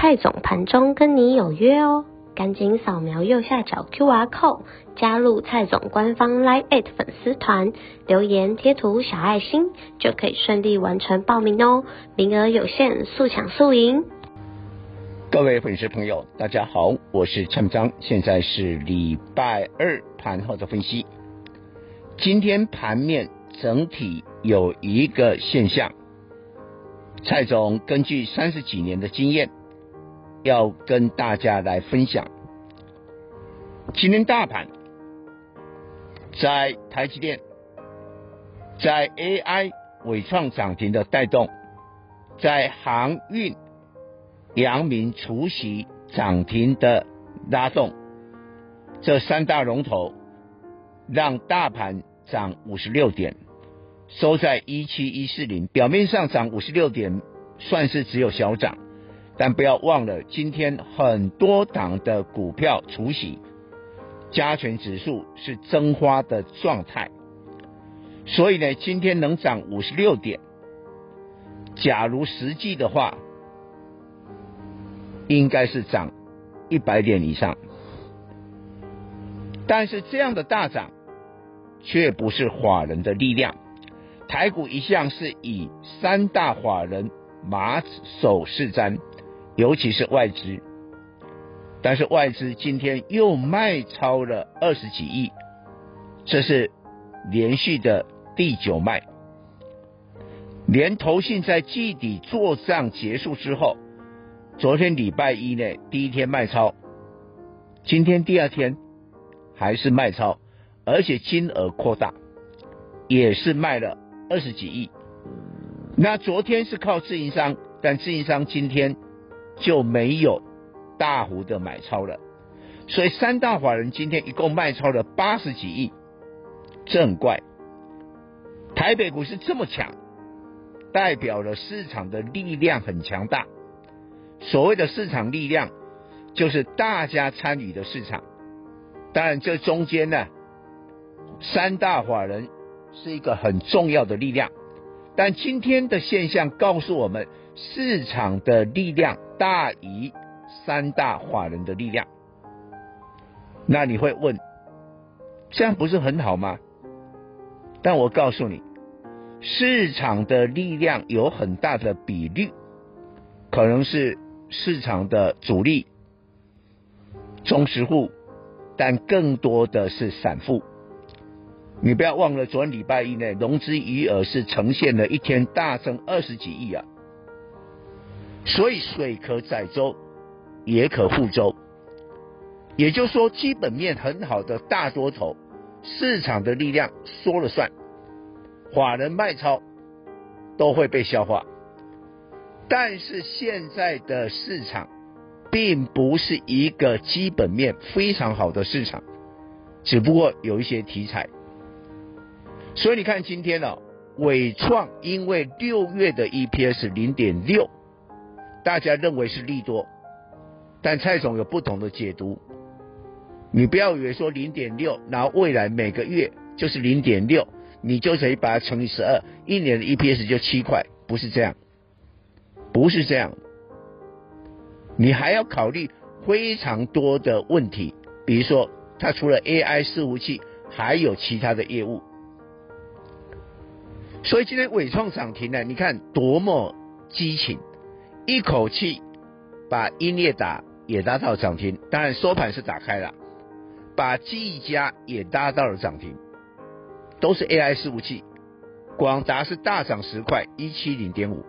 蔡总盘中跟你有约哦，赶紧扫描右下角 QR code 加入蔡总官方 Line@ 粉丝团，留言贴图小爱心就可以顺利完成报名哦，名额有限，速抢速赢。各位粉丝朋友，大家好，我是蔡章，现在是礼拜二盘后的分析。今天盘面整体有一个现象，蔡总根据三十几年的经验。要跟大家来分享，今天大盘在台积电、在 AI 纬创涨停的带动，在航运、阳明除夕涨停的拉动，这三大龙头让大盘涨五十六点，收在一七一四零，表面上涨五十六点，算是只有小涨。但不要忘了，今天很多档的股票除息，加权指数是蒸发的状态，所以呢，今天能涨五十六点，假如实际的话，应该是涨一百点以上。但是这样的大涨，却不是法人的力量，台股一向是以三大法人马首是瞻。尤其是外资，但是外资今天又卖超了二十几亿，这是连续的第九卖。连投信在季底做账结束之后，昨天礼拜一呢，第一天卖超，今天第二天还是卖超，而且金额扩大，也是卖了二十几亿。那昨天是靠自营商，但自营商今天。就没有大幅的买超了，所以三大法人今天一共卖超了八十几亿，这很怪。台北股市这么强，代表了市场的力量很强大。所谓的市场力量，就是大家参与的市场。当然，这中间呢，三大法人是一个很重要的力量。但今天的现象告诉我们，市场的力量。大于三大法人的力量，那你会问，这样不是很好吗？但我告诉你，市场的力量有很大的比率，可能是市场的主力、中实户，但更多的是散户。你不要忘了，昨天礼拜一呢，融资余额是呈现了一天大增二十几亿啊。所以水可载舟，也可覆舟。也就是说，基本面很好的大多头，市场的力量说了算，法人卖超都会被消化。但是现在的市场并不是一个基本面非常好的市场，只不过有一些题材。所以你看今天呢、哦，纬创因为六月的 EPS 零点六。大家认为是利多，但蔡总有不同的解读。你不要以为说零点六，然后未来每个月就是零点六，你就可以把它乘以十二，一年的 EPS 就七块，不是这样，不是这样。你还要考虑非常多的问题，比如说它除了 AI 伺服器，还有其他的业务。所以今天伟创涨停呢，你看多么激情。一口气把英业达也拉到涨停，当然收盘是打开了，把技嘉也拉到了涨停，都是 AI 伺服器。广达是大涨十块，一七零点五。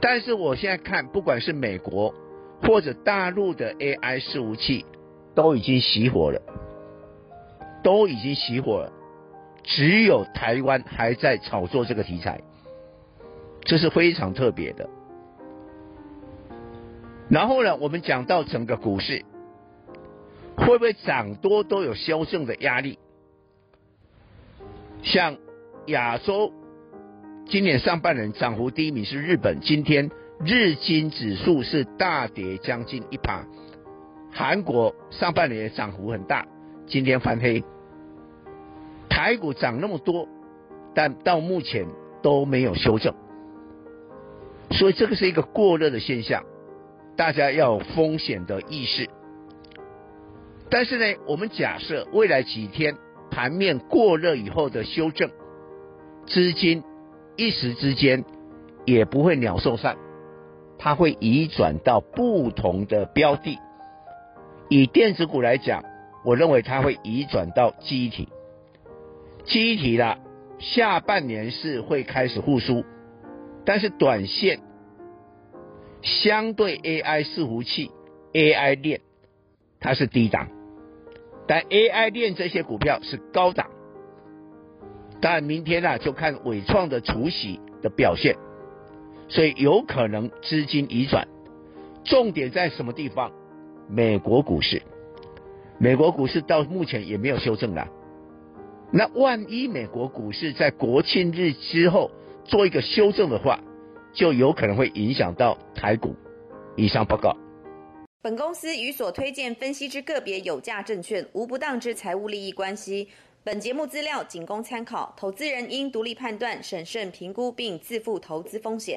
但是我现在看，不管是美国或者大陆的 AI 伺服器，都已经熄火了，都已经熄火了，只有台湾还在炒作这个题材。这是非常特别的。然后呢，我们讲到整个股市会不会涨多都有修正的压力？像亚洲今年上半年涨幅第一名是日本，今天日经指数是大跌将近一趴。韩国上半年涨幅很大，今天翻黑。台股涨那么多，但到目前都没有修正，所以这个是一个过热的现象，大家要有风险的意识。但是呢，我们假设未来几天盘面过热以后的修正，资金一时之间也不会鸟兽散，它会移转到不同的标的。以电子股来讲，我认为它会移转到机体。记忆体啦，下半年是会开始复苏，但是短线相对 AI 伺服器、AI 链，它是低档，但 AI 链这些股票是高档。但明天呢，就看伟创的除息的表现，所以有可能资金移转。重点在什么地方？美国股市，美国股市到目前也没有修正的。那万一美国股市在国庆日之后做一个修正的话，就有可能会影响到台股。以上报告。本公司与所推荐分析之个别有价证券无不当之财务利益关系。本节目资料仅供参考，投资人应独立判断、审慎评估并自负投资风险。